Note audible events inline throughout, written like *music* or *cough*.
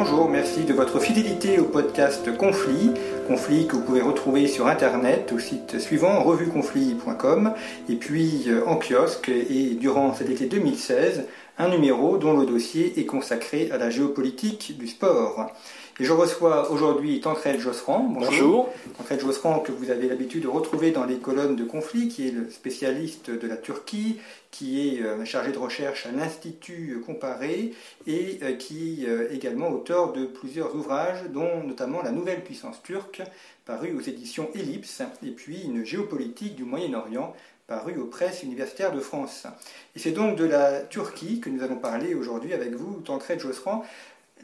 Bonjour, merci de votre fidélité au podcast Conflit. Conflit que vous pouvez retrouver sur internet au site suivant revueconflit.com et puis euh, en kiosque et durant cet été 2016 un numéro dont le dossier est consacré à la géopolitique du sport. Et je reçois aujourd'hui Tancred Josserand. Bonjour. Tancred Josserand que vous avez l'habitude de retrouver dans les colonnes de conflit, qui est le spécialiste de la Turquie, qui est euh, chargé de recherche à l'Institut Comparé et euh, qui est euh, également auteur de plusieurs ouvrages, dont notamment La Nouvelle Puissance Turque, paru aux éditions Ellipse, et puis Une géopolitique du Moyen-Orient, paru aux presses universitaires de France. Et c'est donc de la Turquie que nous allons parler aujourd'hui avec vous, Tancred Josserand.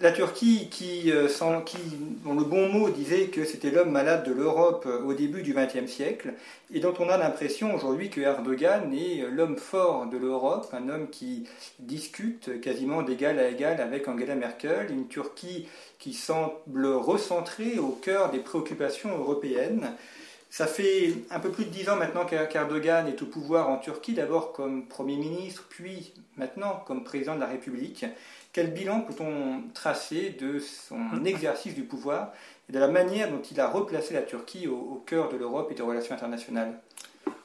La Turquie, qui, qui, dont le bon mot disait que c'était l'homme malade de l'Europe au début du XXe siècle, et dont on a l'impression aujourd'hui que Erdogan est l'homme fort de l'Europe, un homme qui discute quasiment d'égal à égal avec Angela Merkel, une Turquie qui semble recentrée au cœur des préoccupations européennes. Ça fait un peu plus de dix ans maintenant qu'Erdogan est au pouvoir en Turquie, d'abord comme Premier ministre, puis maintenant comme président de la République. Quel bilan peut-on tracer de son exercice du pouvoir et de la manière dont il a replacé la Turquie au, au cœur de l'Europe et des relations internationales?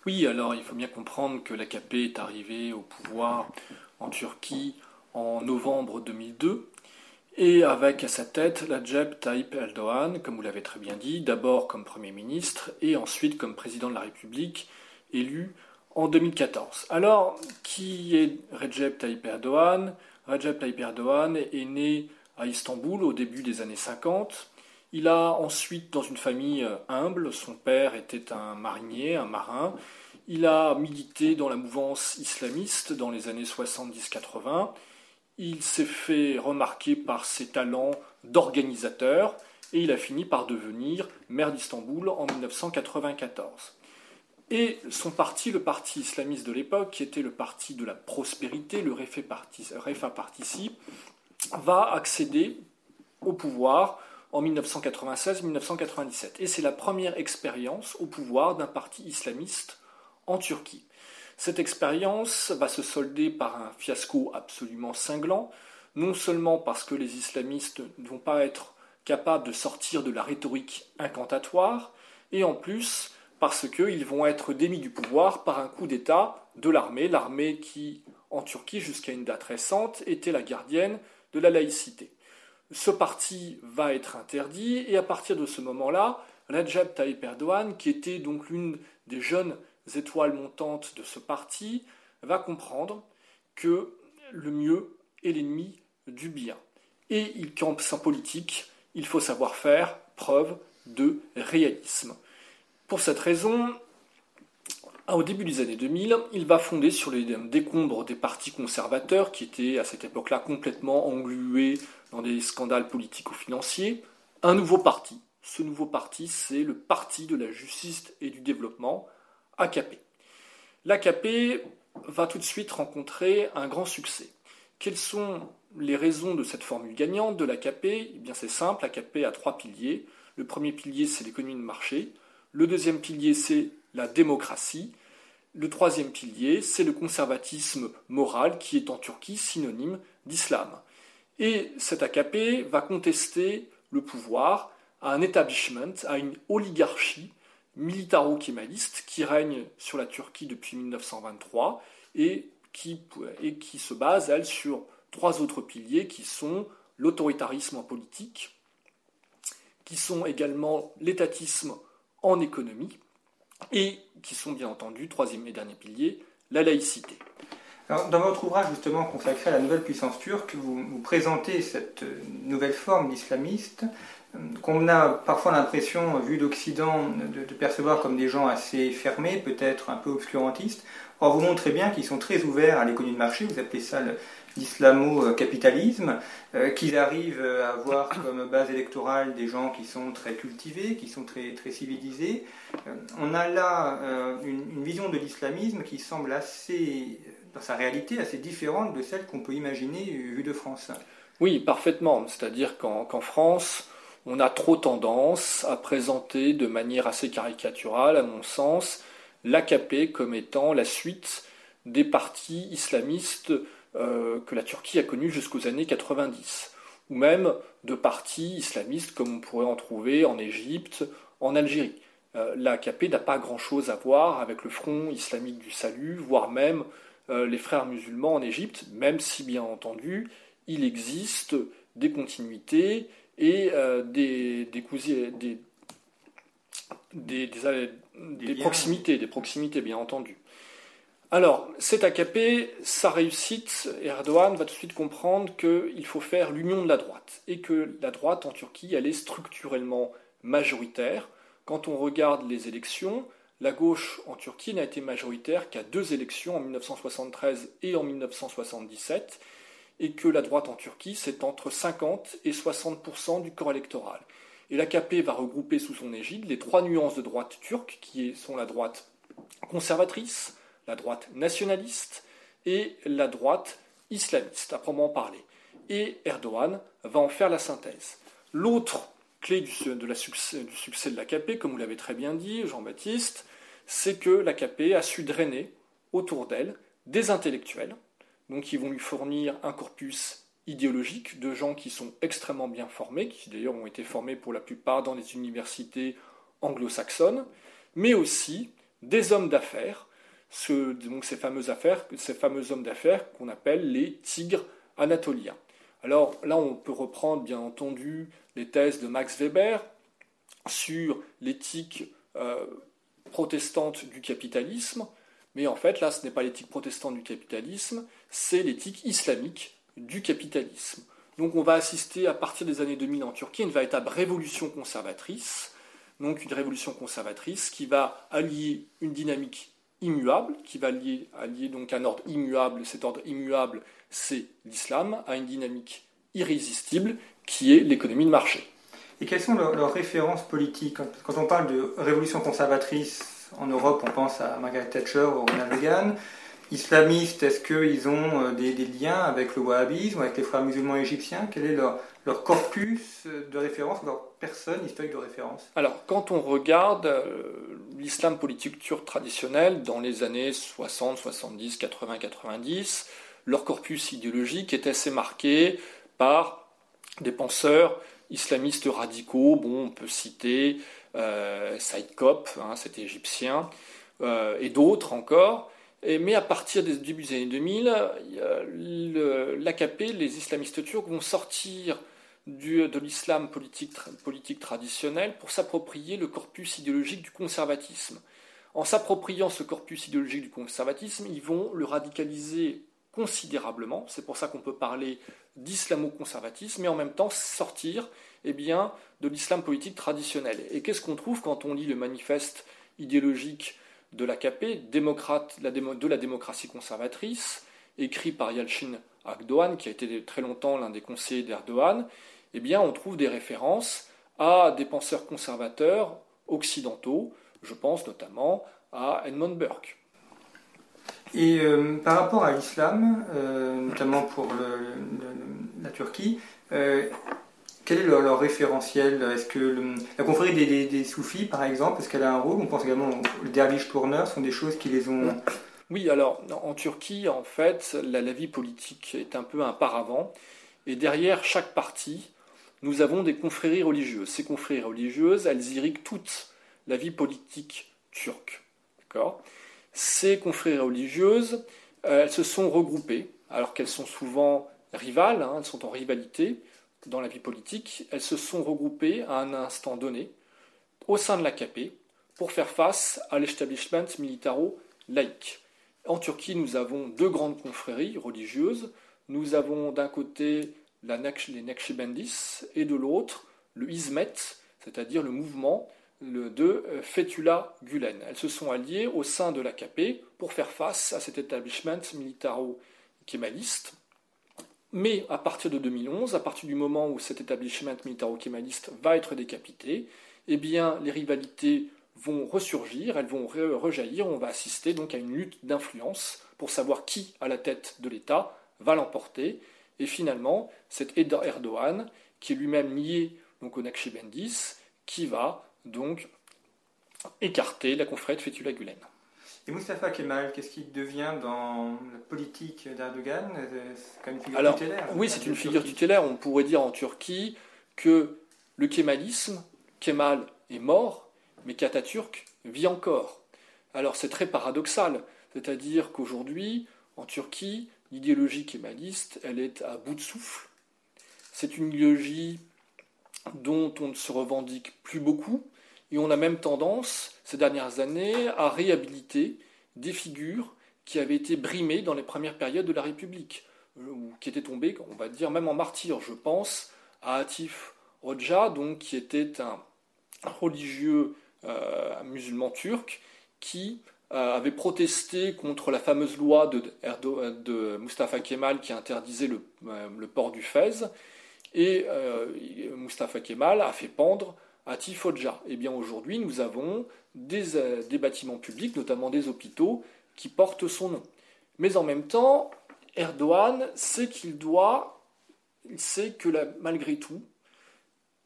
Oui, alors il faut bien comprendre que l'AKP est arrivé au pouvoir en Turquie en novembre 2002 et avec à sa tête Recep Tayyip Erdogan, comme vous l'avez très bien dit, d'abord comme Premier ministre et ensuite comme président de la République élu en 2014. Alors, qui est Recep Tayyip Erdogan? Recep Tayyip Erdogan est né à Istanbul au début des années 50. Il a ensuite, dans une famille humble, son père était un marinier, un marin. Il a milité dans la mouvance islamiste dans les années 70-80. Il s'est fait remarquer par ses talents d'organisateur et il a fini par devenir maire d'Istanbul en 1994. Et son parti, le parti islamiste de l'époque, qui était le parti de la prospérité, le Refa Participe, va accéder au pouvoir en 1996-1997. Et c'est la première expérience au pouvoir d'un parti islamiste en Turquie. Cette expérience va se solder par un fiasco absolument cinglant, non seulement parce que les islamistes ne vont pas être capables de sortir de la rhétorique incantatoire, et en plus parce qu'ils vont être démis du pouvoir par un coup d'État de l'armée, l'armée qui, en Turquie, jusqu'à une date récente, était la gardienne de la laïcité. Ce parti va être interdit, et à partir de ce moment-là, Recep Tayyip Erdogan, qui était donc l'une des jeunes étoiles montantes de ce parti, va comprendre que le mieux est l'ennemi du bien. Et il campe sa politique, il faut savoir faire preuve de réalisme. Pour cette raison, au début des années 2000, il va fonder sur les décombres des partis conservateurs qui étaient à cette époque-là complètement englués dans des scandales politico-financiers, un nouveau parti. Ce nouveau parti, c'est le Parti de la justice et du développement, AKP. L'AKP va tout de suite rencontrer un grand succès. Quelles sont les raisons de cette formule gagnante de l'AKP Eh bien c'est simple, l'AKP a trois piliers. Le premier pilier, c'est l'économie de marché. Le deuxième pilier, c'est la démocratie. Le troisième pilier, c'est le conservatisme moral qui est en Turquie synonyme d'islam. Et cet AKP va contester le pouvoir à un establishment, à une oligarchie militaro-kémaliste qui règne sur la Turquie depuis 1923 et qui, se base, elle, sur trois autres piliers qui sont l'autoritarisme politique, qui sont également l'étatisme en économie, et qui sont bien entendu, troisième et dernier pilier, la laïcité. dans votre ouvrage justement consacré à la nouvelle puissance turque, vous, vous présentez cette nouvelle forme d'islamiste qu'on a parfois l'impression, vu d'Occident, de, percevoir comme des gens assez fermés, peut-être un peu obscurantistes. Or, vous montrez bien qu'ils sont très ouverts à l'économie de marché, vous appelez ça l'islamo-capitalisme, euh, qu'ils arrivent à avoir comme base électorale des gens qui sont très cultivés, qui sont très, très civilisés. Euh, on a là euh, une, vision de l'islamisme qui semble assez, dans sa réalité, assez différente de celle qu'on peut imaginer vue de France. Oui, parfaitement. C'est-à-dire qu'en France, on a trop tendance à présenter de manière assez caricaturale, à mon sens, l'AKP comme étant la suite des partis islamistes euh, que la Turquie a connus jusqu'aux années 90, ou même de partis islamistes comme on pourrait en trouver en Égypte, en Algérie. Euh, L'AKP n'a pas grand-chose à voir avec le Front islamique du salut, voire même euh, les frères musulmans en Égypte, même si bien entendu il existe des continuités et euh, des, des, des, proximités, des proximités bien entendu. Alors, cet AKP, sa réussite, Erdogan va tout de suite comprendre qu'il faut faire l'union de la droite et que la droite en Turquie, elle est structurellement majoritaire. Quand on regarde les élections, la gauche en Turquie n'a été majoritaire qu'à deux élections en 1973 et en 1977 et que la droite en Turquie, c'est entre 50 et 60 du corps électoral. Et l'AKP va regrouper sous son égide les trois nuances de droite turque, qui sont la droite conservatrice, la droite nationaliste et la droite islamiste, à proprement parler. Et Erdogan va en faire la synthèse. L'autre clé du, succès, du succès de l'AKP, comme vous l'avez très bien dit, Jean-Baptiste, c'est que l'AKP a su drainer autour d'elle des intellectuels, donc ils vont lui fournir un corpus idéologique de gens qui sont extrêmement bien formés, qui d'ailleurs ont été formés pour la plupart dans les universités anglo-saxonnes, mais aussi des hommes d'affaires, donc ces fameux, affaires, ces fameux hommes d'affaires qu'on appelle les tigres anatoliens. Alors là, on peut reprendre bien entendu les thèses de Max Weber sur l'éthique euh, protestante du capitalisme, mais en fait, là, ce n'est pas l'éthique protestante du capitalisme, c'est l'éthique islamique du capitalisme. Donc on va assister à partir des années 2000 en Turquie à une véritable révolution conservatrice, donc une révolution conservatrice qui va allier une dynamique immuable, qui va allier, donc un ordre immuable, cet ordre immuable c'est l'islam, à une dynamique irrésistible qui est l'économie de marché. Et quelles sont leurs, références politiques? Quand on parle de révolution conservatrice en Europe, on pense à Margaret Thatcher ou Ronald Reagan islamistes, est-ce qu'ils ont euh, des, liens avec le wahhabisme, avec les frères musulmans égyptiens? Quel est leur, corpus de référence, leur personne historique de référence? Alors, quand on regarde euh, l'islam politique turc traditionnel dans les années 60, 70, 80, 90, leur corpus idéologique est assez marqué par des penseurs islamistes radicaux. Bon, on peut citer euh, Saïd Kop, hein, c'était égyptien, et d'autres encore mais à partir des début des années 2000, l'AKP, les islamistes turcs, vont sortir de l'islam politique, traditionnel pour s'approprier le corpus idéologique du conservatisme. En s'appropriant ce corpus idéologique du conservatisme, ils vont le radicaliser considérablement. C'est pour ça qu'on peut parler d'islamo-conservatisme, mais en même temps sortir eh bien, de l'islam politique traditionnel. Et qu'est-ce qu'on trouve quand on lit le manifeste idéologique de l'AKP, de la démocratie conservatrice, écrit par Yalchin Akdoğan, qui a été très longtemps l'un des conseillers d'Erdogan, eh bien, on trouve des références à des penseurs conservateurs occidentaux. Je pense notamment à Edmund Burke. Et euh, par rapport à l'islam, euh, notamment pour la Turquie, euh, quel est leur, référentiel? Est-ce que la confrérie des, soufis, par exemple, est-ce qu'elle a un rôle? On pense également aux derviches tourneurs, sont des choses qui les ont... Oui, alors en Turquie, en fait, la, vie politique est un peu un paravent. Et derrière chaque parti, nous avons des confréries religieuses. Ces confréries religieuses, elles irriguent toute la vie politique turque. D'accord? Ces confréries religieuses, euh, elles se sont regroupées, alors qu'elles sont souvent rivales, hein, elles sont en rivalité, dans la vie politique, elles se sont regroupées à un instant donné au sein de l'AKP pour faire face à l'établissement militaro-laïque. En Turquie, nous avons deux grandes confréries religieuses. Nous avons d'un côté la, les Naqshbandis et de l'autre le Hizmet, c'est-à-dire le mouvement de Fethullah Gulen. Elles se sont alliées au sein de l'AKP pour faire face à cet établissement militaro-kémaliste. Mais à partir de 2011, à partir du moment où cet établissement militaro-kémaliste va être décapité, eh bien, les rivalités vont ressurgir, elles vont rejaillir, on va assister donc à une lutte d'influence pour savoir qui, à la tête de l'État, va l'emporter. Et finalement, c'est Erdogan, qui est lui-même lié donc, au Naqshbandis, qui va donc écarter la confrérie de Fethullah Gulen. Et Mustafa Kemal, qu'est-ce qu'il devient dans la politique d'Erdogan? C'est une figure tutélaire. Oui, c'est une figure tutélaire. On pourrait dire en Turquie que le kémalisme, Kemal est mort, mais qu'Atatürk vit encore. Alors c'est très paradoxal, c'est-à-dire qu'aujourd'hui, en Turquie, l'idéologie kémaliste, elle est à bout de souffle. C'est une idéologie dont on ne se revendique plus beaucoup, et on a même tendance, ces dernières années, à réhabiliter des figures qui avaient été brimées dans les premières périodes de la République, euh, ou qui étaient tombées, on va dire, même en martyr. Je pense à Atif Hoxha, donc, qui était un religieux euh, musulman turc, qui euh, avait protesté contre la fameuse loi de, de Mustafa Kemal qui interdisait le, le port du fez, et Mustafa Kemal a fait pendre à Tifodja. Eh bien aujourd'hui, nous avons euh, des, bâtiments publics, notamment des hôpitaux, qui portent son nom. Mais en même temps, Erdogan sait qu'il doit, il sait que malgré tout,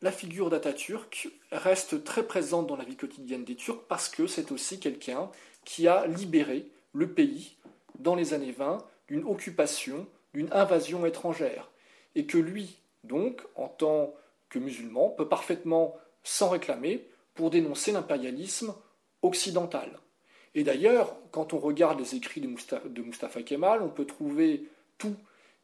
la figure d'Atatürk reste très présente dans la vie quotidienne des Turcs parce que c'est aussi quelqu'un qui a libéré le pays dans les années 20 d'une occupation, d'une invasion étrangère. Et que lui, donc, en tant que musulman, peut parfaitement sans réclamer pour dénoncer l'impérialisme occidental. Et d'ailleurs, quand on regarde les écrits de Mustafa, Kemal, on peut trouver tout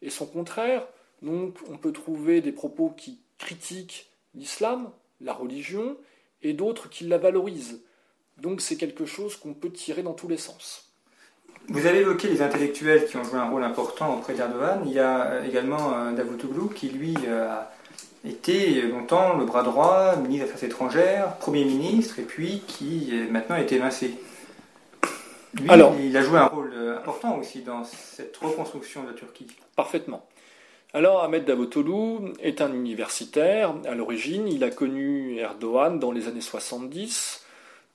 et son contraire. Donc, on peut trouver des propos qui critiquent l'islam, la religion, et d'autres qui la valorisent. Donc, c'est quelque chose qu'on peut tirer dans tous les sens. Vous avez évoqué les intellectuels qui ont joué un rôle important auprès d'Erdogan. Il y a également euh, Davutoglu qui, lui, euh, a était longtemps le bras droit, ministre des Affaires étrangères, Premier ministre, et puis qui maintenant a été évincé. Lui, Alors, il a joué un rôle euh, important aussi dans cette reconstruction de la Turquie. Parfaitement. Alors, Ahmed Davutoglu est un universitaire. À l'origine, il a connu Erdogan dans les années 70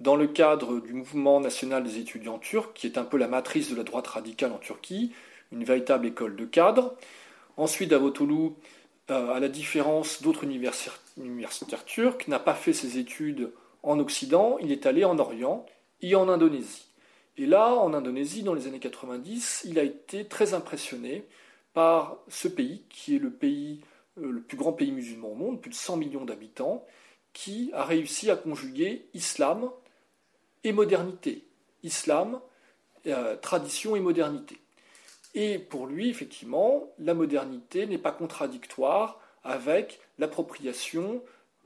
dans le cadre du mouvement national des étudiants turcs, qui est un peu la matrice de la droite radicale en Turquie, une véritable école de cadres. Ensuite, Davutoglu euh, à la différence d'autres universitaires turcs, n'a pas fait ses études en Occident, il est allé en Orient et en Indonésie. Et là, en Indonésie, dans les années 90, il a été très impressionné par ce pays, qui est le euh, plus grand pays musulman au monde, plus de 100 millions d'habitants, qui a réussi à conjuguer islam et modernité, islam, euh, tradition et modernité. Et pour lui, effectivement, la modernité n'est pas contradictoire avec l'appropriation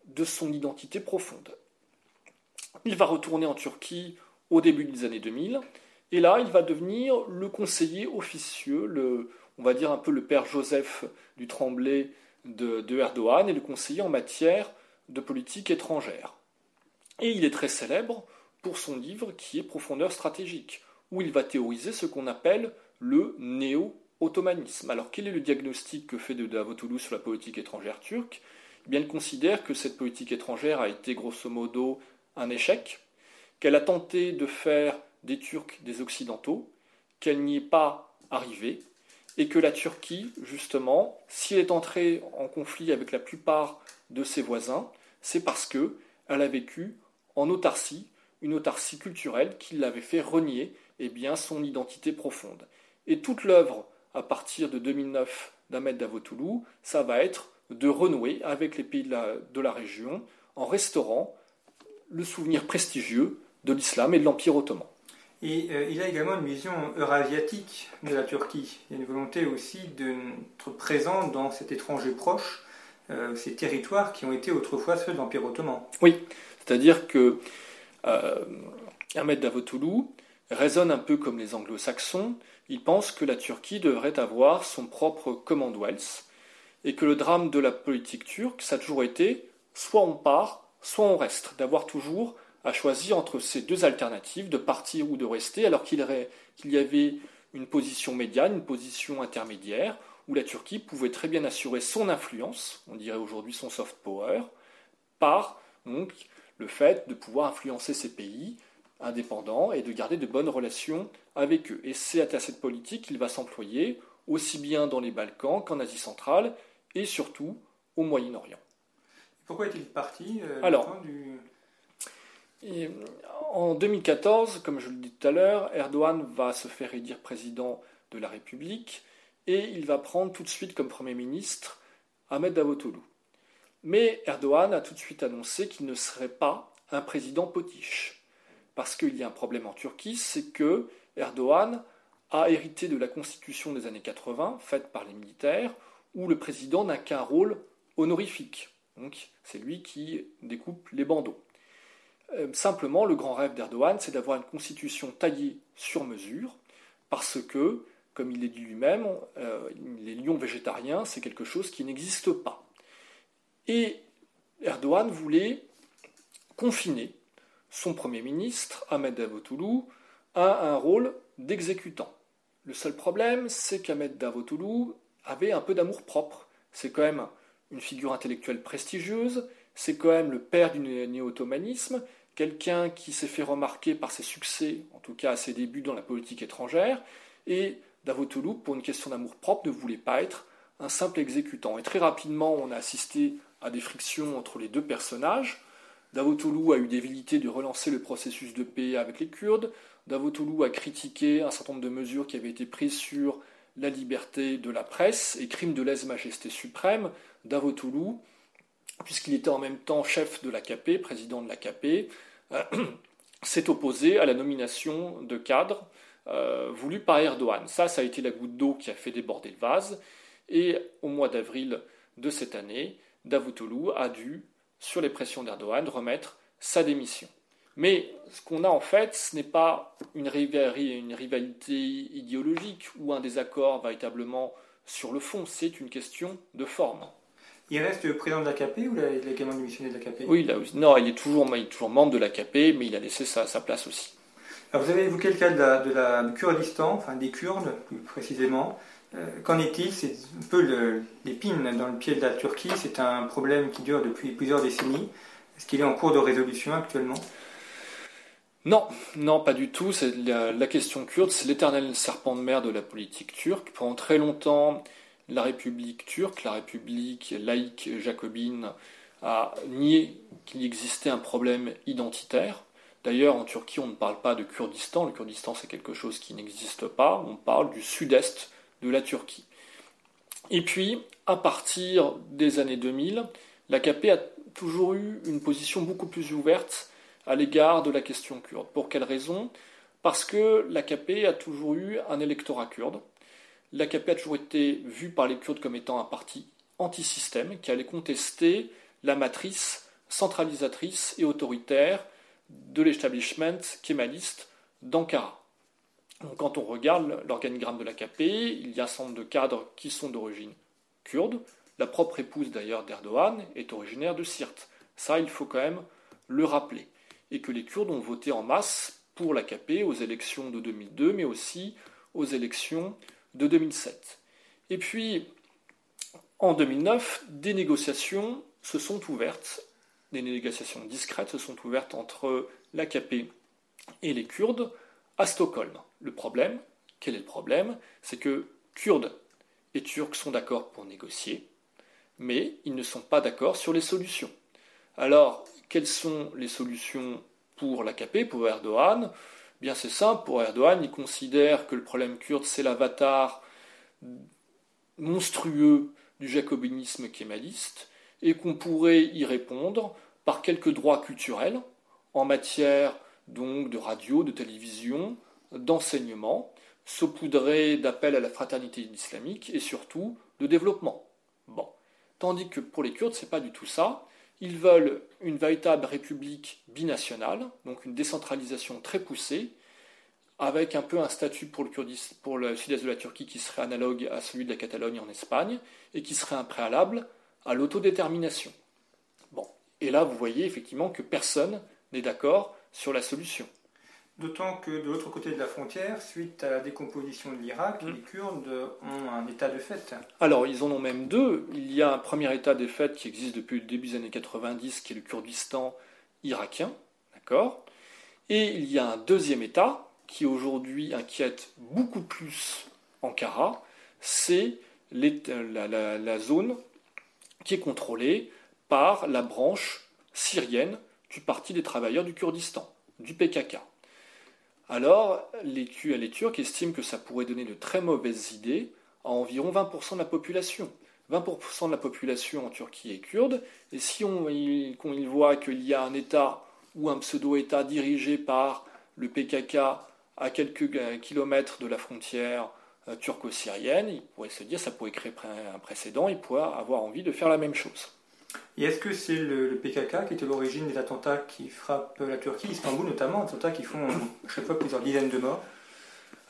de son identité profonde. Il va retourner en Turquie au début des années 2000, et là, il va devenir le conseiller officieux, on va dire un peu le père Joseph du Tremblay de Erdogan, et le conseiller en matière de politique étrangère. Et il est très célèbre pour son livre qui est Profondeur stratégique, où il va théoriser ce qu'on appelle le néo-ottomanisme. Alors quel est le diagnostic que fait de Davutoglu sur la politique étrangère turque? Eh bien, Il considère que cette politique étrangère a été grosso modo un échec, qu'elle a tenté de faire des Turcs des Occidentaux, qu'elle n'y est pas arrivée, et que la Turquie, justement, si elle est entrée en conflit avec la plupart de ses voisins, c'est parce qu'elle a vécu en autarcie, une autarcie culturelle qui l'avait fait renier eh bien, son identité profonde. Et toute l'œuvre à partir de 2009 d'Ahmed Davutoglu, ça va être de renouer avec les pays de la, région en restaurant le souvenir prestigieux de l'islam et de l'Empire ottoman. Et euh, il a également une vision eurasiatique de la Turquie. Il y a une volonté aussi d'être présent dans cet étranger proche, euh, ces territoires qui ont été autrefois ceux de l'Empire ottoman. Oui, c'est-à-dire que euh, Ahmed Davutoglu raisonne un peu comme les anglo-saxons, il pense que la Turquie devrait avoir son propre Commonwealth et que le drame de la politique turque, ça a toujours été soit on part, soit on reste, d'avoir toujours à choisir entre ces deux alternatives, de partir ou de rester, alors qu'il y avait une position médiane, une position intermédiaire, où la Turquie pouvait très bien assurer son influence, on dirait aujourd'hui son soft power, par le fait de pouvoir influencer ces pays indépendants et de garder de bonnes relations avec eux. Et c'est à cette politique qu'il va s'employer, aussi bien dans les Balkans qu'en Asie centrale, et surtout au Moyen-Orient. Pourquoi est-il parti euh, Alors, en 2014, comme je le dis tout à l'heure, Erdogan va se faire élire président de la République et il va prendre tout de suite comme Premier ministre Ahmed Davutoglu. Mais Erdogan a tout de suite annoncé qu'il ne serait pas un président potiche. Parce qu'il y a un problème en Turquie, c'est que Erdogan a hérité de la constitution des années 80, faite par les militaires, où le président n'a qu'un rôle honorifique. Donc c'est lui qui découpe les bandeaux. Euh, simplement, le grand rêve d'Erdogan, c'est d'avoir une constitution taillée sur mesure, parce que, comme il l'a dit lui-même, euh, les lions végétariens, c'est quelque chose qui n'existe pas. Et Erdogan voulait confiner son Premier ministre, Ahmed Davutoglu, à un rôle d'exécutant. Le seul problème, c'est qu'Ahmed Davutoglu avait un peu d'amour propre. C'est quand même une figure intellectuelle prestigieuse, c'est quand même le père du néo-ottomanisme, quelqu'un qui s'est fait remarquer par ses succès, en tout cas à ses débuts dans la politique étrangère, et Davutoglu, pour une question d'amour-propre, ne voulait pas être un simple exécutant. Et très rapidement, on a assisté à des frictions entre les deux personnages. Davutoglu a eu des de relancer le processus de paix avec les Kurdes. Davutoglu a critiqué un certain nombre de mesures qui avaient été prises sur la liberté de la presse et crime de lèse-majesté suprême. Davutoglu, puisqu'il était en même temps chef de l'AKP, président de l'AKP, *clears throat* s'est opposé à la nomination de cadres euh, voulus par Erdogan. Ça, ça a été la goutte d'eau qui a fait déborder le vase. Et au mois d'avril de cette année, Davutoglu a dû, sur les pressions d'Erdogan, remettre sa démission. Mais ce qu'on a en fait, ce n'est pas une, rivalité idéologique ou un désaccord véritablement sur le fond, c'est une question de forme. Il reste président de l'AKP ou il a également démissionné de l'AKP Oui, il non, il est, toujours, toujours membre de l'AKP, mais il a laissé sa, place aussi. Alors vous avez évoqué le cas de la, de la Kurdistan, enfin des Kurdes plus précisément. Euh, qu'en est-il C'est un peu l'épine dans le pied de la Turquie, c'est un problème qui dure depuis plusieurs décennies. Est-ce qu'il est en cours de résolution actuellement non, non, pas du tout. La, la, question kurde, c'est l'éternel serpent de mer de la politique turque. Pendant très longtemps, la République turque, la République laïque jacobine, a nié qu'il existait un problème identitaire. D'ailleurs, en Turquie, on ne parle pas de Kurdistan. Le Kurdistan, c'est quelque chose qui n'existe pas. On parle du sud-est de la Turquie. Et puis, à partir des années 2000, l'AKP a toujours eu une position beaucoup plus ouverte à l'égard de la question kurde. Pour quelle raison? Parce que l'AKP a toujours eu un électorat kurde l'AKP a toujours été vu par les Kurdes comme étant un parti anti-système qui allait contester la matrice centralisatrice et autoritaire de l'establishment kémaliste d'Ankara. Quand on regarde l'organigramme de l'AKP, il y a un certain de cadres qui sont d'origine kurde. La propre épouse d'ailleurs d'Erdogan est originaire de Sirte. Ça, il faut quand même le rappeler. Et que les Kurdes ont voté en masse pour l'AKP aux élections de 2002, mais aussi aux élections de 2007. Et puis, en 2009, des négociations se sont ouvertes, des négociations discrètes se sont ouvertes entre l'AKP et les Kurdes à Stockholm. Le problème, quel est le problème? C'est que Kurdes et Turcs sont d'accord pour négocier, mais ils ne sont pas d'accord sur les solutions. Alors, quelles sont les solutions pour l'AKP, pour Erdogan? Bien c'est simple, pour Erdogan, il considère que le problème kurde, c'est l'avatar monstrueux du jacobinisme kémaliste, et qu'on pourrait y répondre par quelques droits culturels en matière donc de radio, de télévision, d'enseignement, saupoudrés d'appels à la fraternité islamique et surtout de développement. Bon. Tandis que pour les Kurdes, c'est pas du tout ça. Ils veulent une véritable république binationale, donc une décentralisation très poussée, avec un peu un statut pour le, le sud-est de la Turquie qui serait analogue à celui de la Catalogne en Espagne, et qui serait un préalable à l'autodétermination. Bon, Et là, vous voyez effectivement que personne n'est d'accord sur la solution. D'autant que de l'autre côté de la frontière, suite à la décomposition de l'Irak, Mm. les Kurdes ont un état de fait. Alors, ils en ont même deux. Il y a un premier état des faits qui existe depuis le début des années 90, qui est le Kurdistan irakien, d'accord? Et il y a un deuxième état qui aujourd'hui inquiète beaucoup plus Ankara, c'est l'État- la, la- la zone qui est contrôlée par la branche syrienne du Parti des travailleurs du Kurdistan, du PKK. Alors, les, les Turcs estiment que ça pourrait donner de très mauvaises idées à environ 20% de la population. 20% de la population en Turquie est kurde, et si on, voit qu'il y a un État ou un pseudo-État dirigé par le PKK à quelques euh, kilomètres de la frontière euh, turco-syrienne, il pourrait se dire ça pourrait créer un précédent, il pourrait avoir envie de faire la même chose. Et est-ce que c'est le, PKK qui est à l'origine des attentats qui frappent la Turquie, Istanbul notamment, attentats qui font chaque fois plusieurs dizaines de morts?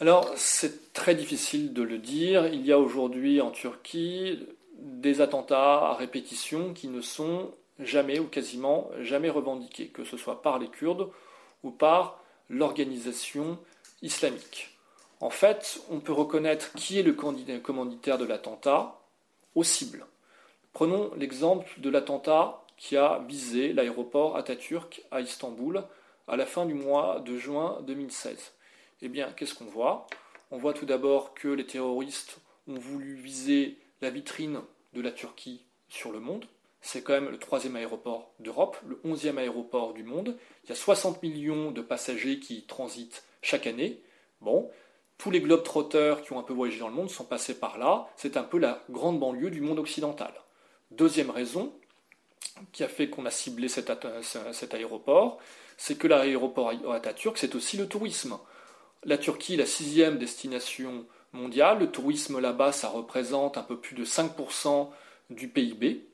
Alors, c'est très difficile de le dire. Il y a aujourd'hui en Turquie des attentats à répétition qui ne sont jamais ou quasiment jamais revendiqués, que ce soit par les Kurdes ou par l'organisation islamique. En fait, on peut reconnaître qui est le commanditaire de l'attentat aux cibles. Prenons l'exemple de l'attentat qui a visé l'aéroport Atatürk à Istanbul à la fin du mois de juin 2016. Eh bien, qu'est-ce qu'on voit? On voit tout d'abord que les terroristes ont voulu viser la vitrine de la Turquie sur le monde. C'est quand même le troisième aéroport d'Europe, le onzième aéroport du monde. Il y a 60 millions de passagers qui transitent chaque année. Bon, tous les globetrotters qui ont un peu voyagé dans le monde sont passés par là. C'est un peu la grande banlieue du monde occidental. Deuxième raison qui a fait qu'on a ciblé cet, aéroport, c'est que l'aéroport Atatürk, c'est aussi le tourisme. La Turquie est la sixième destination mondiale. Le tourisme là-bas, ça représente un peu plus de 5% du PIB.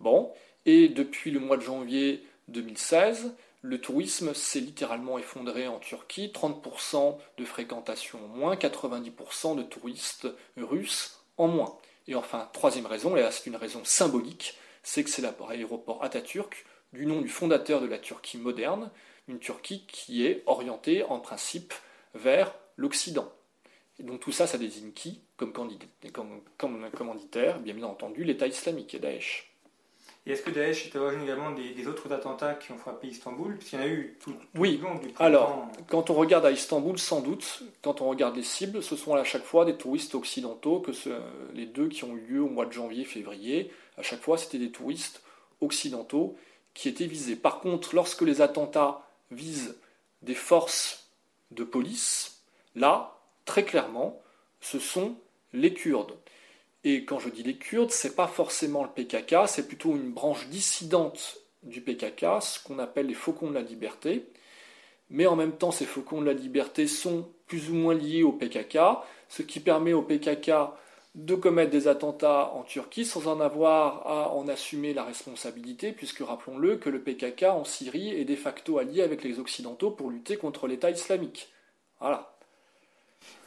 Bon, et depuis le mois de janvier 2016, le tourisme s'est littéralement effondré en Turquie. 30% de fréquentation en moins, 90% de touristes russes en moins. Et enfin, troisième raison, et là c'est une raison symbolique, c'est que c'est l'aéroport Atatürk, du nom du fondateur de la Turquie moderne, une Turquie qui est orientée en principe vers l'Occident. Et donc tout ça, ça désigne qui? Comme, candidat, comme, comme commanditaire Bien, bien entendu, l'État islamique et Daesh. Et est-ce que Daesh est à l'origine également des, des autres attentats qui ont frappé Istanbul? Puisqu'il y en a eu tout, tout Oui. le long du Alors, quand on regarde à Istanbul, sans doute, quand on regarde les cibles, ce sont à chaque fois des touristes occidentaux, que ce- les deux qui ont eu lieu au mois de janvier-février, à chaque fois c'était des touristes occidentaux qui étaient visés. Par contre, lorsque les attentats visent des forces de police, là, très clairement, ce sont les Kurdes. Et quand je dis les Kurdes, c'est pas forcément le PKK, c'est plutôt une branche dissidente du PKK, ce qu'on appelle les faucons de la liberté. Mais en même temps, ces faucons de la liberté sont plus ou moins liés au PKK, ce qui permet au PKK de commettre des attentats en Turquie sans en avoir à en assumer la responsabilité, puisque rappelons-le que le PKK en Syrie est de facto allié avec les Occidentaux pour lutter contre l'État islamique. Voilà.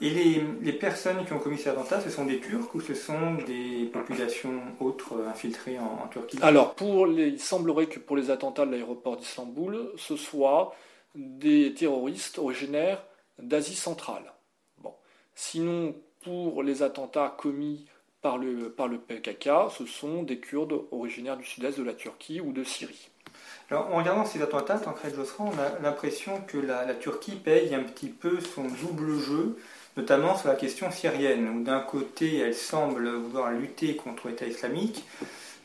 Et les, personnes qui ont commis ces attentats, ce sont des Turcs ou ce sont des populations autres euh, infiltrées en, en Turquie? Alors, pour les, il semblerait que pour les attentats de l'aéroport d'Istanbul, ce soit des terroristes originaires d'Asie centrale. Bon. Sinon, pour les attentats commis par le, par le PKK, ce sont des Kurdes originaires du sud-est de la Turquie ou de Syrie. Alors, en regardant ces attentats, Tancred Josserand, on a l'impression que la, Turquie paye un petit peu son double jeu, notamment sur la question syrienne, où d'un côté, elle semble vouloir lutter contre l'État islamique,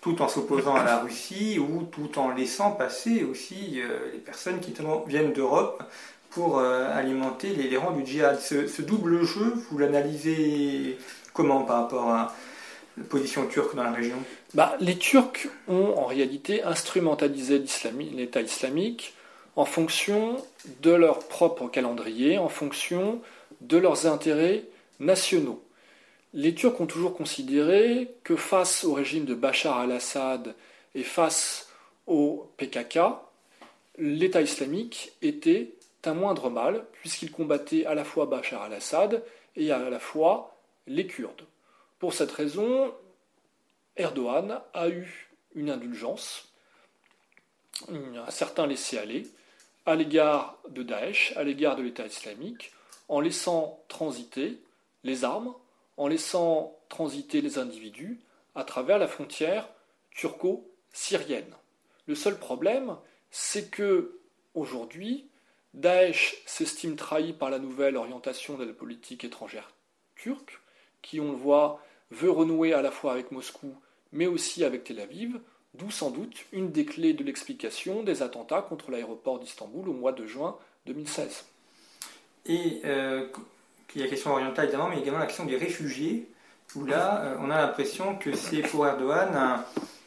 tout en s'opposant à la Russie, ou tout en laissant passer aussi euh, les personnes qui viennent d'Europe pour euh, alimenter les, rangs du djihad. Ce, double jeu, vous l'analysez comment par rapport à position turque dans la région? Bah, Les Turcs ont en réalité instrumentalisé l'État islamique en fonction de leur propre calendrier, en fonction de leurs intérêts nationaux. Les Turcs ont toujours considéré que face au régime de Bachar al-Assad et face au PKK, l'État islamique était un moindre mal, puisqu'il combattait à la fois Bachar al-Assad et à la fois les Kurdes. Pour cette raison, Erdogan a eu une indulgence un certain laisser-aller à l'égard de Daesh, à l'égard de l'État islamique, en laissant transiter les armes, en laissant transiter les individus à travers la frontière turco-syrienne. Le seul problème, c'est que aujourd'hui, Daesh s'estime trahi par la nouvelle orientation de la politique étrangère turque, qui, on le voit, veut renouer à la fois avec Moscou, mais aussi avec Tel Aviv, d'où sans doute une des clés de l'explication des attentats contre l'aéroport d'Istanbul au mois de juin 2016. Et euh, il y a la question orientale évidemment, mais également la question des réfugiés, où là, euh, on a l'impression que c'est pour Erdogan un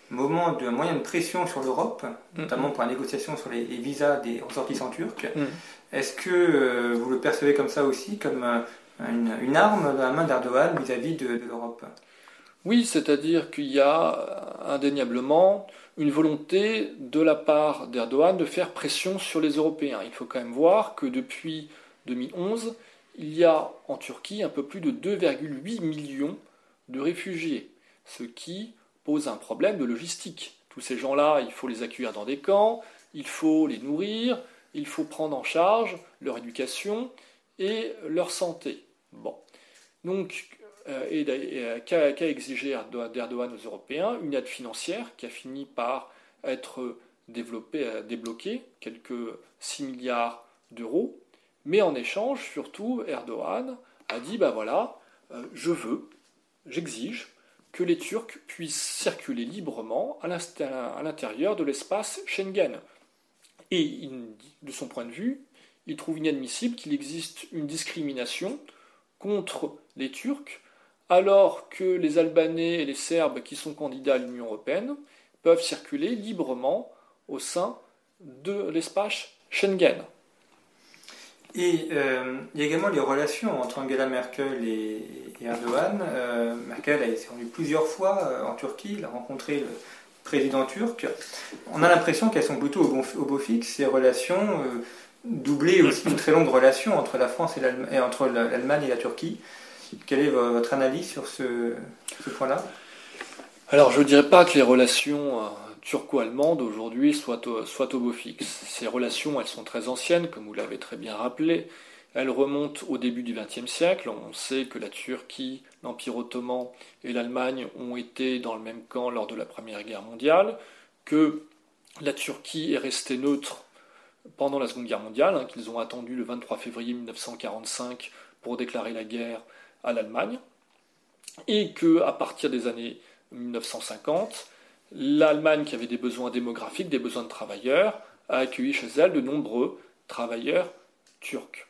moment de moyen de pression sur l'Europe, mm. notamment pour la négociation sur les, visas des ressortissants turcs. Mm. Est-ce que euh, vous le percevez comme ça aussi, comme une, arme dans la main d'Erdogan vis-à-vis de l'Europe oui, c'est-à-dire qu'il y a indéniablement une volonté de la part d'Erdogan de faire pression sur les Européens. Il faut quand même voir que depuis 2011, il y a en Turquie un peu plus de 2,8 millions de réfugiés, ce qui pose un problème de logistique. Tous ces gens-là, il faut les accueillir dans des camps, il faut les nourrir, il faut prendre en charge leur éducation et leur santé. Bon. Donc, euh, et, euh, qu'a exigé d'Erdogan aux Européens? Une aide financière qui a fini par être développée, euh, débloquée, quelques 6 milliards d'euros. Mais en échange, surtout, Erdogan a dit ben voilà, je veux, j'exige que les Turcs puissent circuler librement à l'intérieur de l'espace Schengen. Et de son point de vue, il trouve inadmissible qu'il existe une discrimination contre les Turcs alors que les Albanais et les Serbes qui sont candidats à l'Union européenne peuvent circuler librement au sein de l'espace Schengen. Et euh, il y a également les relations entre Angela Merkel et, Erdogan. Euh, Merkel a été rendue plusieurs fois euh, en Turquie, il a rencontré le président turc. On a l'impression qu'elles sont plutôt au, beau fixe, ces relations doublées aussi une très longue relation entre la France et, entre l'Allemagne et la Turquie. Quelle est votre analyse sur ce, point-là? Alors, je ne dirais pas que les relations euh, turco-allemandes aujourd'hui soient soient au beau fixe. Ces relations, elles sont très anciennes, comme vous l'avez très bien rappelé. Elles remontent au début du XXe siècle. On sait que la Turquie, l'Empire ottoman et l'Allemagne ont été dans le même camp lors de la Première Guerre mondiale, que la Turquie est restée neutre pendant la Seconde Guerre mondiale, hein, qu'ils ont attendu le 23 février 1945 pour déclarer la guerre à l'Allemagne, et que à partir des années 1950, l'Allemagne, qui avait des besoins démographiques, des besoins de travailleurs, a accueilli chez elle de nombreux travailleurs turcs.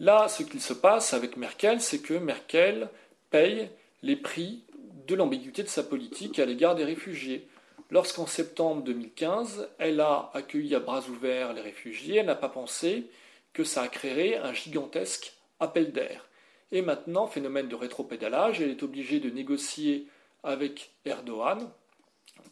Là, ce qu'il se passe avec Merkel, c'est que Merkel paye les prix de l'ambiguïté de sa politique à l'égard des réfugiés. Lorsqu'en septembre 2015, elle a accueilli à bras ouverts les réfugiés, elle n'a pas pensé que ça a créé un gigantesque appel d'air. Et maintenant, phénomène de rétropédalage, elle est obligée de négocier avec Erdogan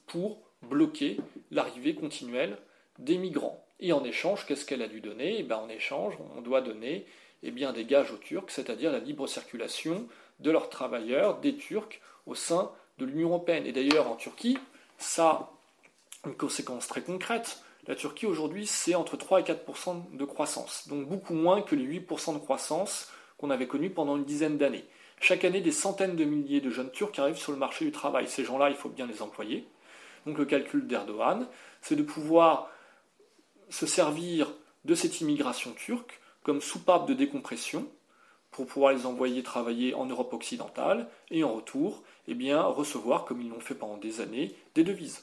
pour bloquer l'arrivée continuelle des migrants. Et en échange, qu'est-ce qu'elle a dû donner? Eh bien, En échange, on doit donner eh des gages aux Turcs, c'est-à-dire la libre circulation de leurs travailleurs, des Turcs, au sein de l'Union européenne. Et d'ailleurs, en Turquie, ça une conséquence très concrète. La Turquie, aujourd'hui, c'est entre 3 et 4 de croissance, donc beaucoup moins que les 8 de croissance qu'on avait connu pendant une dizaine d'années. Chaque année, des centaines de milliers de jeunes Turcs arrivent sur le marché du travail. Ces gens-là, il faut bien les employer. Donc le calcul d'Erdogan, c'est de pouvoir se servir de cette immigration turque comme soupape de décompression pour pouvoir les envoyer travailler en Europe occidentale et en retour, eh bien, recevoir, comme ils l'ont fait pendant des années, des devises.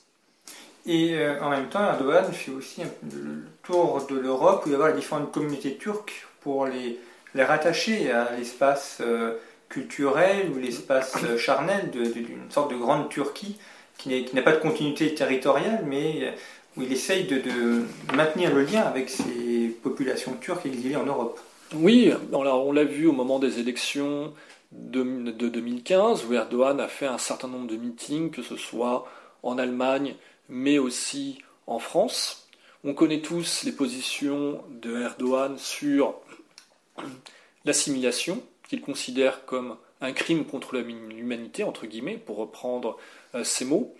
Et euh, en même temps, Erdogan fait aussi le tour de l'Europe où il y a les différentes communautés turques pour les les rattacher à l'espace euh, culturel ou l'espace euh, charnel d'une sorte de grande Turquie qui n'a pas de continuité territoriale, mais où il essaye de, maintenir le lien avec ces populations turques exilées en Europe. Oui, on l'a vu au moment des élections de, de, 2015, où Erdogan a fait un certain nombre de meetings, que ce soit en Allemagne, mais aussi en France. On connaît tous les positions de Erdogan sur l'assimilation, qu'il considère comme un crime contre l'humanité, entre guillemets, pour reprendre euh, ces mots.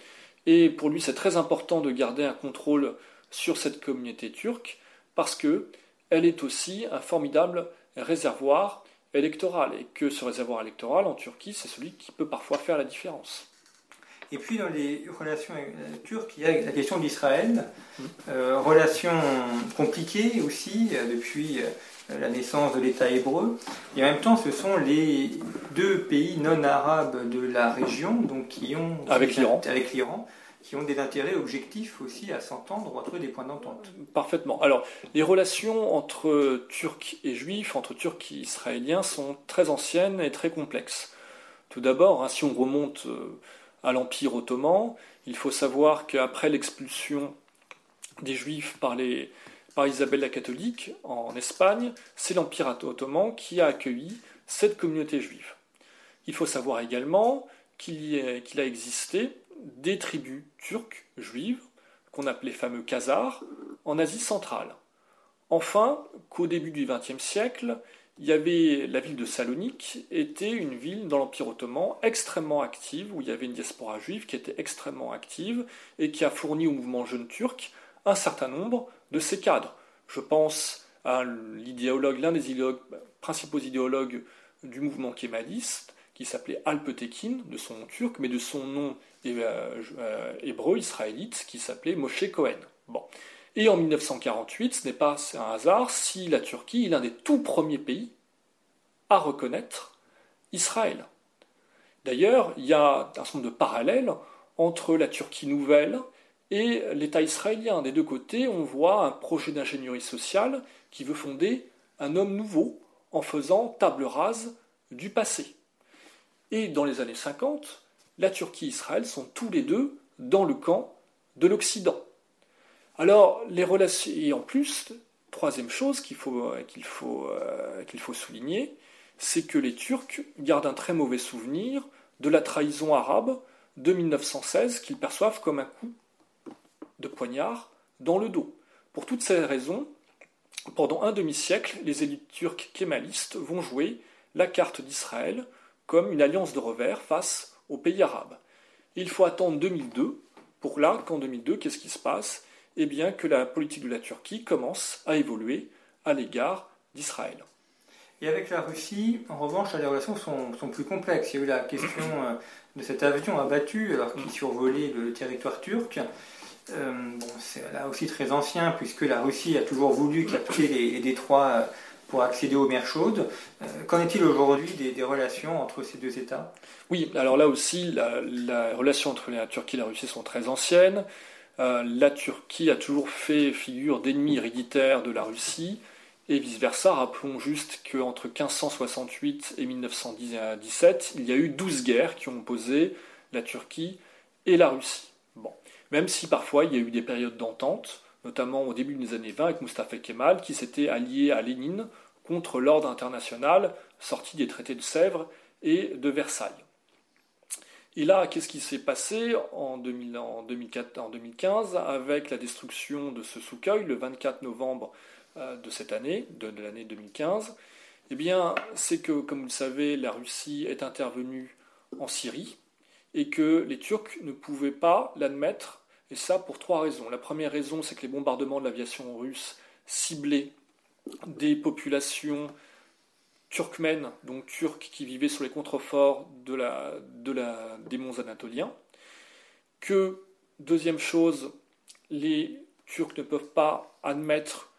Et pour lui, c'est très important de garder un contrôle sur cette communauté turque parce que elle est aussi un formidable réservoir électoral et que ce réservoir électoral en Turquie, c'est celui qui peut parfois faire la différence. Et puis dans les relations turques, il y a la question d'Israël, euh, relation compliquée aussi euh, depuis euh, la naissance de l'État hébreu. Et en même temps, ce sont les deux pays non arabes de la région, donc qui ont avec l'Iran, avec l'Iran, qui ont des intérêts objectifs aussi à s'entendre ou à trouver des points d'entente. Parfaitement. Alors, les relations entre Turcs et Juifs, entre Turcs et Israéliens, sont très anciennes et très complexes. Tout d'abord, hein, si on remonte à l'Empire ottoman. Il faut savoir qu'après l'expulsion des Juifs par, Isabelle la catholique en Espagne, c'est l'Empire ottoman qui a accueilli cette communauté juive. Il faut savoir également qu'il a existé des tribus turques juives, qu'on appelait fameux Khazars, en Asie centrale. Enfin, qu'au début du XXe siècle, il y avait la ville de Salonique, était une ville dans l'Empire ottoman extrêmement active, où il y avait une diaspora juive qui était extrêmement active et qui a fourni au mouvement jeune turc un certain nombre de ses cadres. Je pense à l'idéologue, l'un des principaux idéologues du mouvement kémaliste, qui s'appelait Alpetekin, de son nom turc, mais de son nom euh, euh, hébreu israélite, qui s'appelait Moshe Cohen. Bon. Et en 1948, ce n'est pas un hasard si la Turquie est l'un des tout premiers pays à reconnaître Israël. D'ailleurs, il y a un certain nombre de parallèles entre la Turquie nouvelle et l'État israélien. Des deux côtés, on voit un projet d'ingénierie sociale qui veut fonder un homme nouveau en faisant table rase du passé. Et dans les années 50, la Turquie et Israël sont tous les deux dans le camp de l'Occident. Alors, les relations. Et en plus, troisième chose qu'il faut, euh, faut, euh, qu'il faut souligner, c'est que les Turcs gardent un très mauvais souvenir de la trahison arabe de 1916 qu'ils perçoivent comme un coup de poignard dans le dos. Pour toutes ces raisons, pendant un demi-siècle, les élites turques kémalistes vont jouer la carte d'Israël comme une alliance de revers face aux pays arabes. Il faut attendre 2002 pour là qu'en 2002, qu'est-ce qui se passe? Eh bien, que la politique de la Turquie commence à évoluer à l'égard d'Israël. Et avec la Russie, en revanche, les relations sont, plus complexes. Il y a eu la question euh, de cet avion abattu alors qu'il survolait le territoire turc. Euh, bon, c'est là aussi très ancien puisque la Russie a toujours voulu capter les, détroits euh, pour accéder aux mers chaudes. Qu'en est-il aujourd'hui des, relations entre ces deux États? Oui, alors là aussi, la, la relation entre la Turquie et la Russie sont très anciennes. Euh, la Turquie a toujours fait figure d'ennemi héréditaire de la Russie, et vice-versa. Rappelons juste qu'entre 1568 et 1917, il y a eu 12 guerres qui ont opposé la Turquie et la Russie. Bon. Même si parfois il y a eu des périodes d'entente, notamment au début des années 20 avec Mustafa Kemal, qui s'était allié à Lénine contre l'ordre international sorti des traités de Sèvres et de Versailles. Et là, qu'est-ce qui s'est passé en, 2015 avec la destruction de ce Sukhoi le 24 novembre euh, de cette année, de, l'année 2015 Eh bien, c'est que, comme vous le savez, la Russie est intervenue en Syrie et que les Turcs ne pouvaient pas l'admettre, et ça pour trois raisons. La première raison, c'est que les bombardements de l'aviation russe ciblaient des populations turkmènes, donc turcs qui vivaient sur les contreforts des monts anatoliens. Que, deuxième chose, les Turcs ne peuvent pas admettre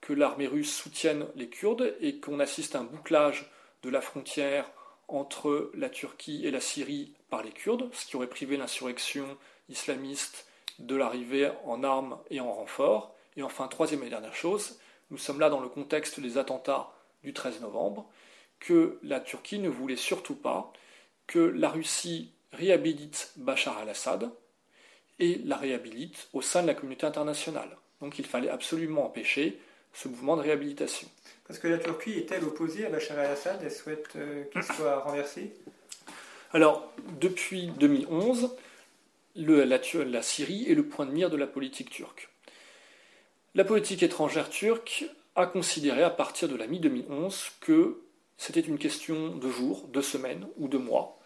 que l'armée russe soutienne les Kurdes et qu'on assiste à un bouclage de la frontière entre la Turquie et la Syrie par les Kurdes, ce qui aurait privé l'insurrection islamiste de l'arrivée en armes et en renfort. Et enfin, troisième et dernière chose, nous sommes là dans le contexte des attentats du 13 novembre, que la Turquie ne voulait surtout pas que la Russie réhabilite Bachar al-Assad et la réhabilite au sein de la communauté internationale. Donc il fallait absolument empêcher ce mouvement de réhabilitation. Parce que la Turquie est-elle opposée à Bachar al-Assad? Elle souhaite euh, qu'il soit renversé? Alors, depuis 2011, le, la, la Syrie est le point de mire de la politique turque. La politique étrangère turque a considéré à partir de la mi-2011 que c'était une question de jours, de semaines ou de mois,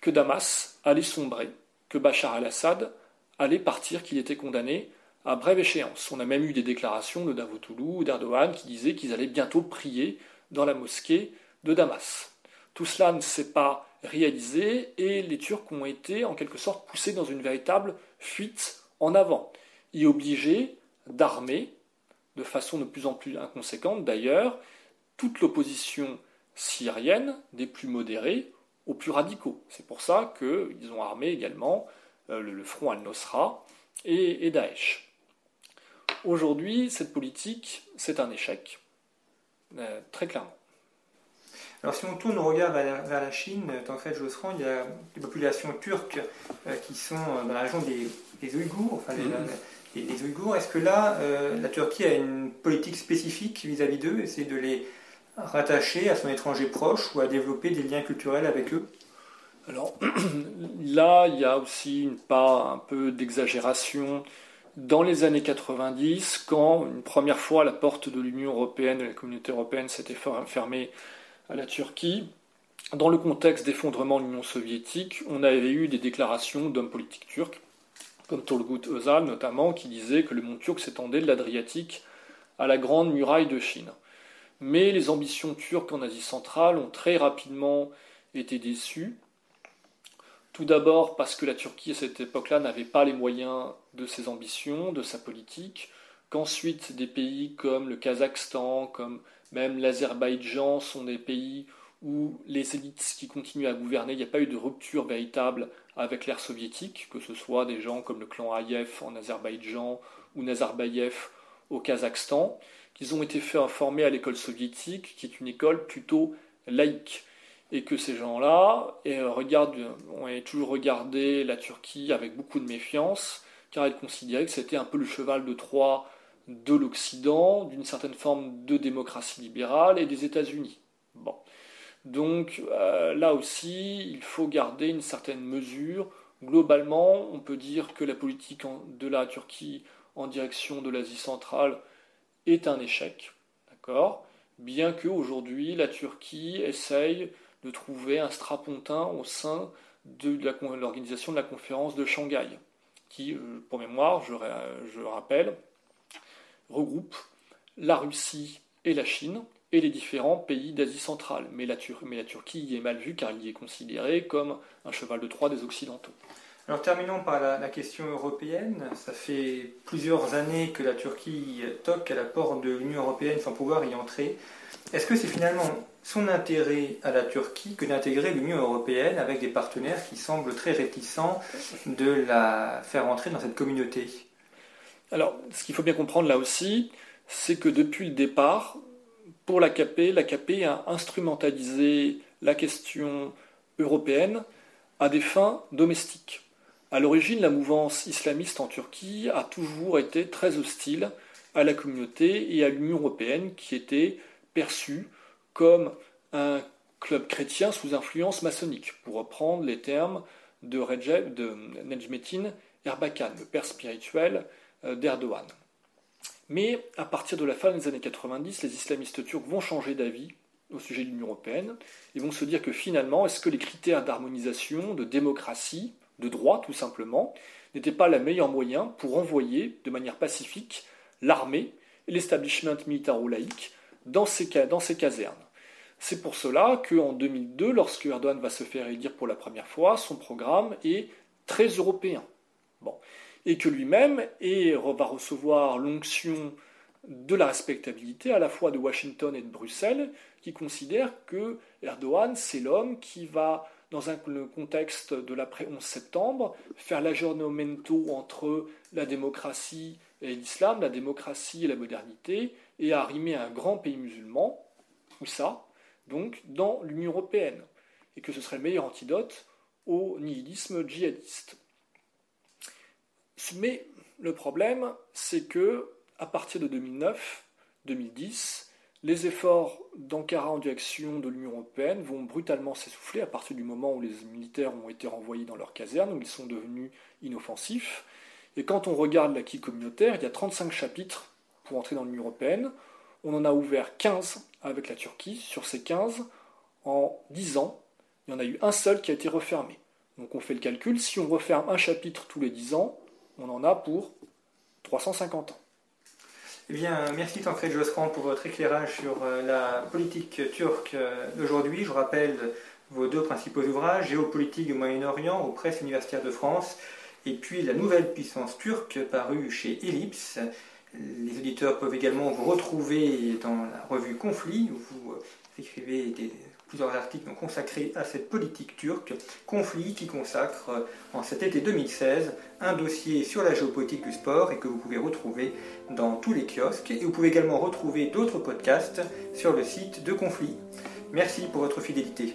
que Damas allait sombrer, que Bachar al-Assad allait partir, qu'il était condamné à brève échéance. On a même eu des déclarations de Davutoglu ou d'Erdogan qui disaient qu'ils allaient bientôt prier dans la mosquée de Damas. Tout cela ne s'est pas réalisé et les Turcs ont été en quelque sorte poussés dans une véritable fuite en avant et obligés d'armer, de façon de plus en plus inconséquente d'ailleurs, toute l'opposition syrienne, des plus modérés aux plus radicaux. C'est pour ça qu'ils ont armé également euh, le, front al-Nosra et, Daesh. Aujourd'hui, cette politique, c'est un échec, euh, très clairement. Alors si on tourne nos regards vers la, Chine, en fait, Josserand, il y a des populations turques euh, qui sont dans la région des, des Ouïghours, enfin les, mm-hmm. Ouïghours. Est-ce que là, la Turquie a une politique spécifique vis-à-vis d'eux, essayer de les rattacher à son étranger proche ou à développer des liens culturels avec eux? Alors *clears throat* là, il y a aussi une part un peu d'exagération. Dans les années 90, quand une première fois la porte de l'Union européenne, de la communauté européenne s'était fermée à la Turquie, dans le contexte d'effondrement de l'Union soviétique, on avait eu des déclarations d'hommes politiques turcs, comme Turgut Özal notamment, qui disait que le mont turc s'étendait de l'Adriatique à la grande muraille de Chine. Mais les ambitions turques en Asie centrale ont très rapidement été déçues tout d'abord parce que la Turquie à cette époque-là n'avait pas les moyens de ses ambitions, de sa politique, qu'ensuite des pays comme le Kazakhstan, comme même l'Azerbaïdjan sont des pays où les élites qui continuent à gouverner, il n'y a pas eu de rupture véritable avec l'ère soviétique, que ce soit des gens comme le clan Ayev en Azerbaïdjan ou Nazarbayev au Kazakhstan, qu'ils ont été formés à l'école soviétique, qui est une école plutôt laïque et que ces gens-là ont toujours regardé la Turquie avec beaucoup de méfiance, car ils considéraient que c'était un peu le cheval de Troie de l'Occident, d'une certaine forme de démocratie libérale et des États-Unis. Bon. Donc euh, là aussi, il faut garder une certaine mesure. Globalement, on peut dire que la politique de la Turquie en direction de l'Asie centrale est un échec, d'accord? Bien qu'aujourd'hui, la Turquie essaye de trouver un strapontin au sein de l'organisation de la conférence de Shanghai, qui, euh, pour mémoire, je, rappelle, regroupe la Russie et la Chine et les différents pays d'Asie centrale. Mais la, mais la Turquie y est mal vue car il y est considéré comme un cheval de Troie des Occidentaux. Alors terminons par la, question européenne. Ça fait plusieurs années que la Turquie toque à la porte de l'Union européenne sans pouvoir y entrer. Est-ce que c'est finalement son intérêt à la Turquie que d'intégrer l'Union européenne avec des partenaires qui semblent très réticents de la faire entrer dans cette communauté? Alors, ce qu'il faut bien comprendre là aussi, c'est que depuis le départ, pour l'AKP, l'AKP a instrumentalisé la question européenne à des fins domestiques. À l'origine, la mouvance islamiste en Turquie a toujours été très hostile à la communauté et à l'Union européenne qui était perçue comme un club chrétien sous influence maçonnique, pour reprendre les termes de, Recep, de Nejmetin Erbakan, le père spirituel euh, d'Erdogan. Mais à partir de la fin des années 90, les islamistes turcs vont changer d'avis au sujet de l'Union européenne et vont se dire que finalement, est-ce que les critères d'harmonisation, de démocratie, de droit tout simplement, n'étaient pas le meilleur moyen pour envoyer de manière pacifique l'armée et l'establishment militaro-laïque dans ces, dans ces casernes? C'est pour cela qu'en 2002, lorsque Erdogan va se faire élire pour la première fois, son programme est très européen. Bon. Et que lui-même va recevoir l'onction de la respectabilité à la fois de Washington et de Bruxelles, qui considèrent que Erdogan, c'est l'homme qui va, dans un, le contexte de l'après 11 septembre, faire l'aggiornamento entre la démocratie et l'islam, la démocratie et la modernité, et arrimer un grand pays musulman, où ça, donc dans l'Union européenne, et que ce serait le meilleur antidote au nihilisme djihadiste. Mais le problème, c'est que à partir de 2009-2010, les efforts d'Ankara en direction de l'Union européenne vont brutalement s'essouffler à partir du moment où les militaires ont été renvoyés dans leurs casernes, où ils sont devenus inoffensifs. Et quand on regarde l'acquis communautaire, il y a 35 chapitres pour entrer dans l'Union européenne. On en a ouvert 15 avec la Turquie. Sur ces 15, en 10 ans, il y en a eu un seul qui a été refermé. Donc on fait le calcul, si on referme un chapitre tous les 10 ans, on en a pour 350 ans. Eh bien, merci Tancred Josserand pour votre éclairage sur euh, la politique turque euh, d'aujourd'hui. Je rappelle vos deux principaux ouvrages, Géopolitique du Moyen-Orient aux presses universitaires de France, et puis La nouvelle puissance turque, paru chez Ellipse. Les auditeurs peuvent également vous retrouver dans la revue Conflit, où vous euh, écrivez des plusieurs articles consacrés à cette politique turque, conflit qui consacre euh, en cet été 2016 un dossier sur la géopolitique du sport et que vous pouvez retrouver dans tous les kiosques. Et vous pouvez également retrouver d'autres podcasts sur le site de Conflit. Merci pour votre fidélité.